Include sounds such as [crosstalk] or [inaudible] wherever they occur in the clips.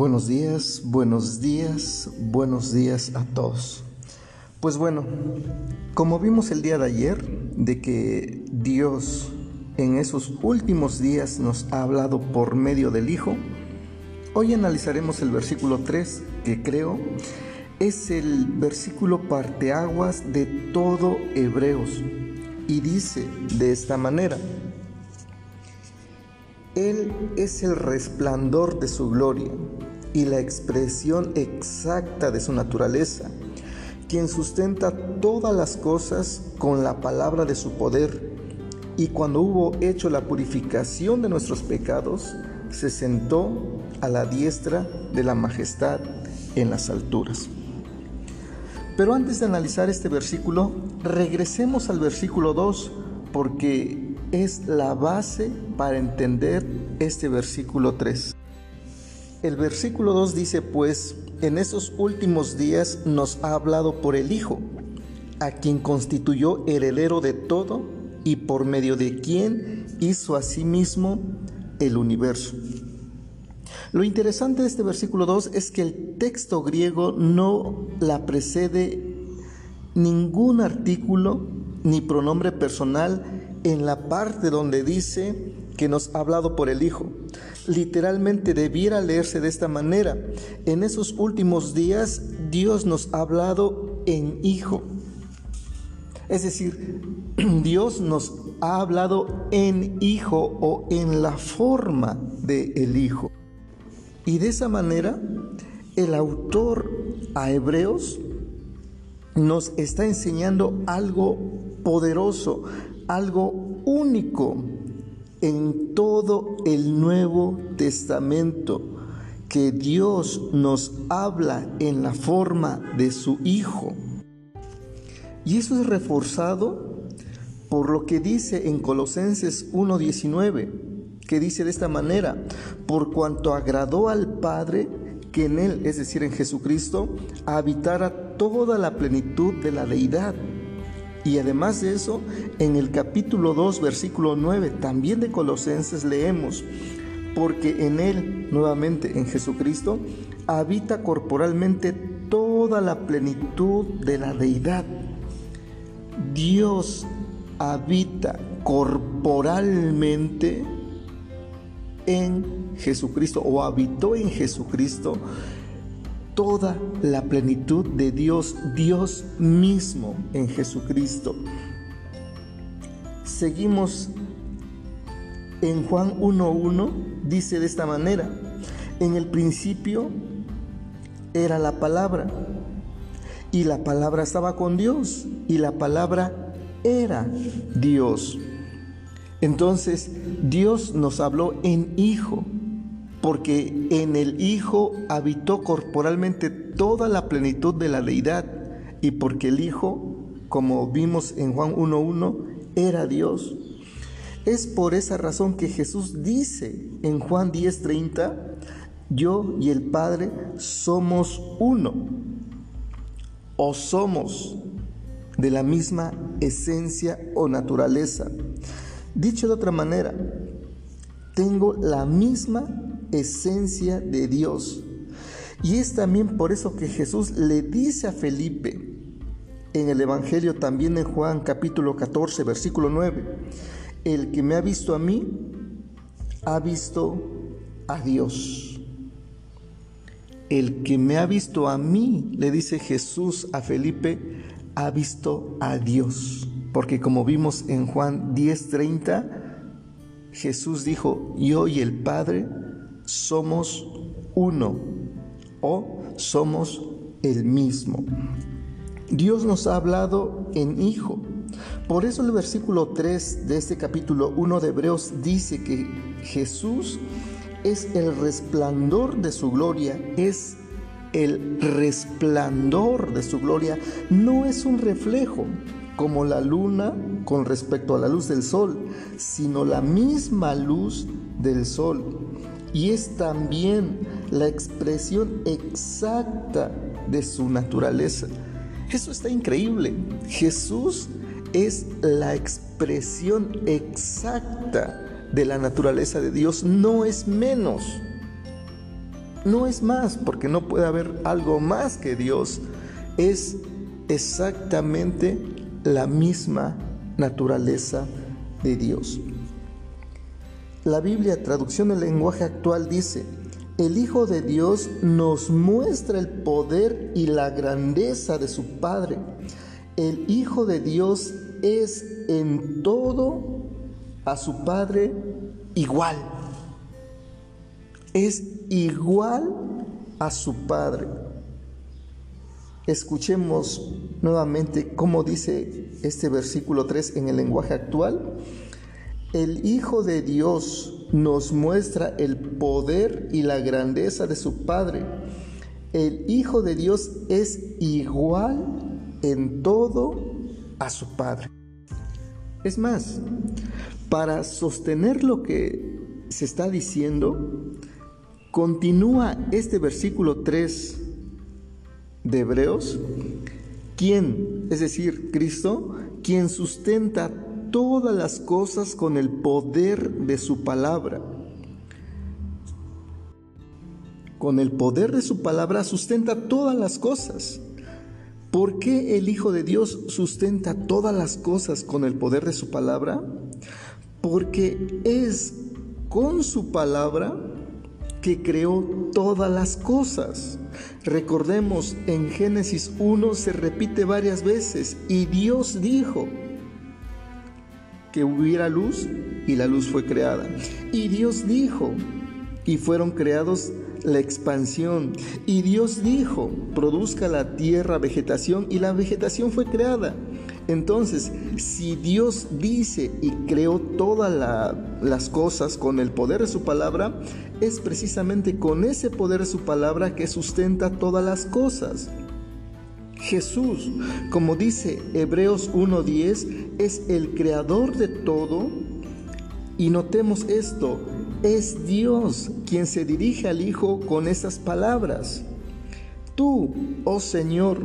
Buenos días, buenos días, buenos días a todos. Pues bueno, como vimos el día de ayer, de que Dios en esos últimos días nos ha hablado por medio del Hijo, hoy analizaremos el versículo 3, que creo es el versículo parteaguas de todo Hebreos, y dice de esta manera, él es el resplandor de su gloria y la expresión exacta de su naturaleza, quien sustenta todas las cosas con la palabra de su poder. Y cuando hubo hecho la purificación de nuestros pecados, se sentó a la diestra de la majestad en las alturas. Pero antes de analizar este versículo, regresemos al versículo 2, porque es la base para entender este versículo 3. El versículo 2 dice pues, en esos últimos días nos ha hablado por el Hijo, a quien constituyó heredero de todo y por medio de quien hizo a sí mismo el universo. Lo interesante de este versículo 2 es que el texto griego no la precede ningún artículo ni pronombre personal en la parte donde dice que nos ha hablado por el Hijo. Literalmente debiera leerse de esta manera. En esos últimos días Dios nos ha hablado en Hijo. Es decir, [clears throat] Dios nos ha hablado en Hijo o en la forma de el Hijo. Y de esa manera, el autor a Hebreos nos está enseñando algo poderoso, algo único en todo el Nuevo Testamento, que Dios nos habla en la forma de su Hijo. Y eso es reforzado por lo que dice en Colosenses 1.19, que dice de esta manera, por cuanto agradó al Padre que en Él, es decir, en Jesucristo, habitara toda la plenitud de la deidad y además de eso, en el capítulo 2, versículo 9, también de Colosenses leemos, porque en Él, nuevamente en Jesucristo, habita corporalmente toda la plenitud de la deidad. Dios habita corporalmente en Jesucristo o habitó en Jesucristo toda la plenitud de Dios, Dios mismo en Jesucristo. Seguimos en Juan 1.1, dice de esta manera, en el principio era la palabra, y la palabra estaba con Dios, y la palabra era Dios. Entonces Dios nos habló en Hijo porque en el Hijo habitó corporalmente toda la plenitud de la deidad, y porque el Hijo, como vimos en Juan 1.1, era Dios. Es por esa razón que Jesús dice en Juan 10.30, yo y el Padre somos uno, o somos de la misma esencia o naturaleza. Dicho de otra manera, tengo la misma esencia de Dios. Y es también por eso que Jesús le dice a Felipe en el Evangelio también en Juan capítulo 14 versículo 9, el que me ha visto a mí, ha visto a Dios. El que me ha visto a mí, le dice Jesús a Felipe, ha visto a Dios. Porque como vimos en Juan 10:30, Jesús dijo, yo y el Padre somos uno o somos el mismo. Dios nos ha hablado en Hijo. Por eso el versículo 3 de este capítulo 1 de Hebreos dice que Jesús es el resplandor de su gloria, es el resplandor de su gloria, no es un reflejo como la luna con respecto a la luz del sol, sino la misma luz del sol y es también la expresión exacta de su naturaleza. Eso está increíble. Jesús es la expresión exacta de la naturaleza de Dios, no es menos. No es más, porque no puede haber algo más que Dios. Es exactamente la misma naturaleza de Dios. La Biblia, traducción del lenguaje actual, dice, el Hijo de Dios nos muestra el poder y la grandeza de su Padre. El Hijo de Dios es en todo a su Padre igual. Es igual a su Padre. Escuchemos nuevamente cómo dice este versículo 3 en el lenguaje actual. El Hijo de Dios nos muestra el poder y la grandeza de su Padre. El Hijo de Dios es igual en todo a su Padre. Es más, para sostener lo que se está diciendo, continúa este versículo 3 de Hebreos, quien, es decir, Cristo, quien sustenta todas las cosas con el poder de su palabra. Con el poder de su palabra sustenta todas las cosas. ¿Por qué el Hijo de Dios sustenta todas las cosas con el poder de su palabra? Porque es con su palabra que creó todas las cosas. Recordemos, en Génesis 1 se repite varias veces, y Dios dijo, que hubiera luz y la luz fue creada. Y Dios dijo, y fueron creados la expansión. Y Dios dijo, produzca la tierra vegetación y la vegetación fue creada. Entonces, si Dios dice y creó todas las cosas con el poder de su palabra, es precisamente con ese poder de su palabra que sustenta todas las cosas. Jesús, como dice Hebreos 1.10, es el creador de todo. Y notemos esto, es Dios quien se dirige al Hijo con esas palabras. Tú, oh Señor,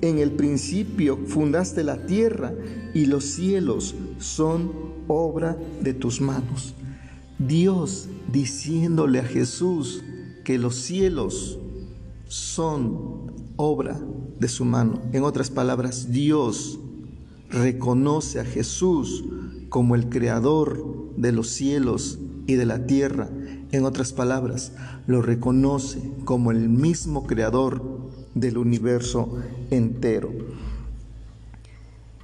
en el principio fundaste la tierra y los cielos son obra de tus manos. Dios diciéndole a Jesús que los cielos son obra su mano. En otras palabras, Dios reconoce a Jesús como el creador de los cielos y de la tierra. En otras palabras, lo reconoce como el mismo creador del universo entero.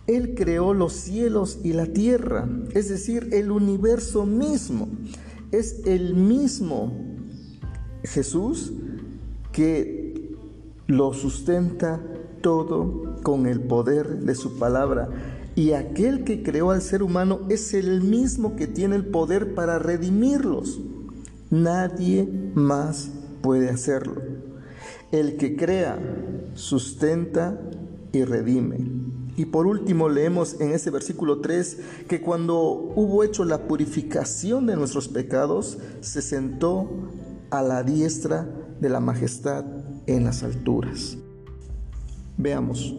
Él creó los cielos y la tierra, es decir, el universo mismo. Es el mismo Jesús que lo sustenta todo con el poder de su palabra. Y aquel que creó al ser humano es el mismo que tiene el poder para redimirlos. Nadie más puede hacerlo. El que crea, sustenta y redime. Y por último leemos en ese versículo 3 que cuando hubo hecho la purificación de nuestros pecados, se sentó a la diestra de la majestad en las alturas. Veamos,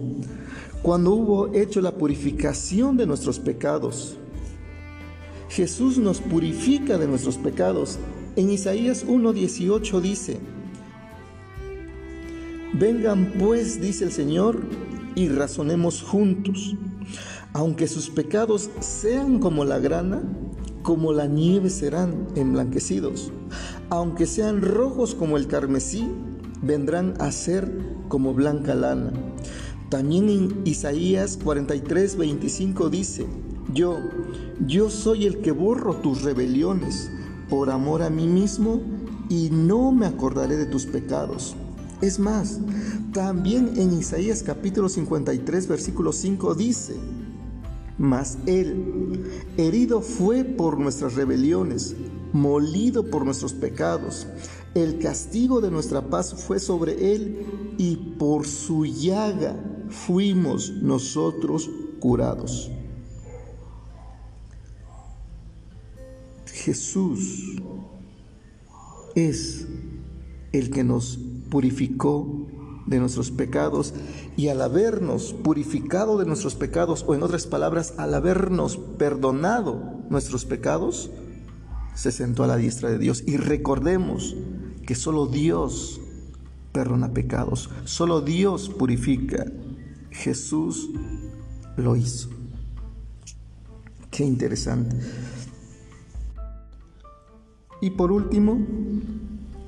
cuando hubo hecho la purificación de nuestros pecados, Jesús nos purifica de nuestros pecados. En Isaías 1.18 dice, Vengan pues, dice el Señor, y razonemos juntos. Aunque sus pecados sean como la grana, como la nieve serán emblanquecidos. Aunque sean rojos como el carmesí, vendrán a ser como blanca lana. También en Isaías 43, 25 dice, yo, yo soy el que borro tus rebeliones por amor a mí mismo y no me acordaré de tus pecados. Es más, también en Isaías capítulo 53, versículo 5 dice, mas Él, herido fue por nuestras rebeliones, molido por nuestros pecados. El castigo de nuestra paz fue sobre Él y por su llaga fuimos nosotros curados. Jesús es el que nos purificó de nuestros pecados y al habernos purificado de nuestros pecados, o en otras palabras, al habernos perdonado nuestros pecados, se sentó a la diestra de Dios. Y recordemos que solo Dios perdona pecados, solo Dios purifica. Jesús lo hizo. Qué interesante. Y por último,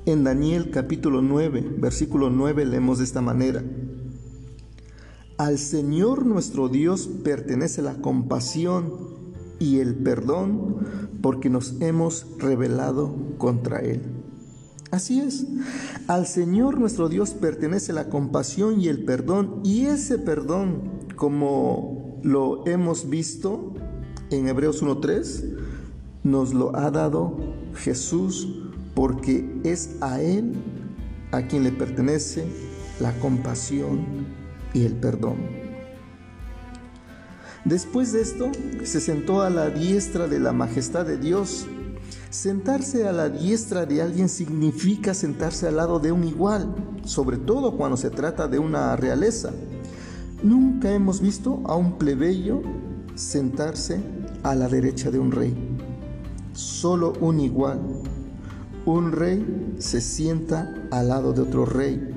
en Daniel capítulo 9, versículo 9 leemos de esta manera. Al Señor nuestro Dios pertenece la compasión y el perdón porque nos hemos rebelado contra Él. Así es, al Señor nuestro Dios pertenece la compasión y el perdón y ese perdón, como lo hemos visto en Hebreos 1.3, nos lo ha dado Jesús porque es a Él a quien le pertenece la compasión y el perdón. Después de esto, se sentó a la diestra de la majestad de Dios. Sentarse a la diestra de alguien significa sentarse al lado de un igual, sobre todo cuando se trata de una realeza. Nunca hemos visto a un plebeyo sentarse a la derecha de un rey. Solo un igual. Un rey se sienta al lado de otro rey.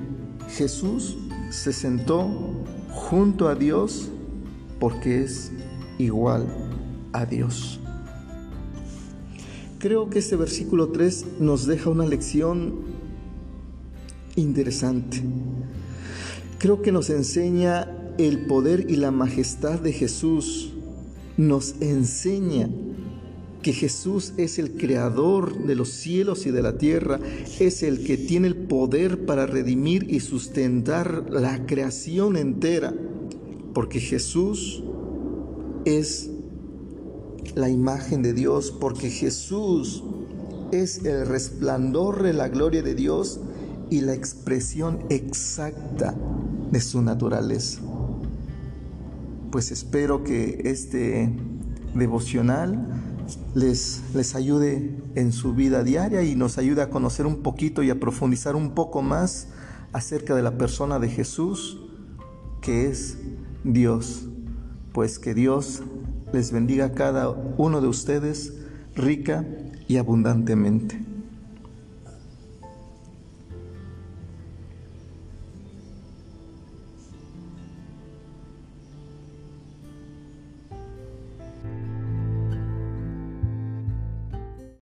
Jesús se sentó junto a Dios porque es igual a Dios. Creo que este versículo 3 nos deja una lección interesante. Creo que nos enseña el poder y la majestad de Jesús. Nos enseña que Jesús es el creador de los cielos y de la tierra, es el que tiene el poder para redimir y sustentar la creación entera, porque Jesús es la imagen de Dios, porque Jesús es el resplandor de la gloria de Dios y la expresión exacta de su naturaleza. Pues espero que este devocional les, les ayude en su vida diaria y nos ayude a conocer un poquito y a profundizar un poco más acerca de la persona de Jesús, que es Dios. Pues que Dios les bendiga a cada uno de ustedes rica y abundantemente.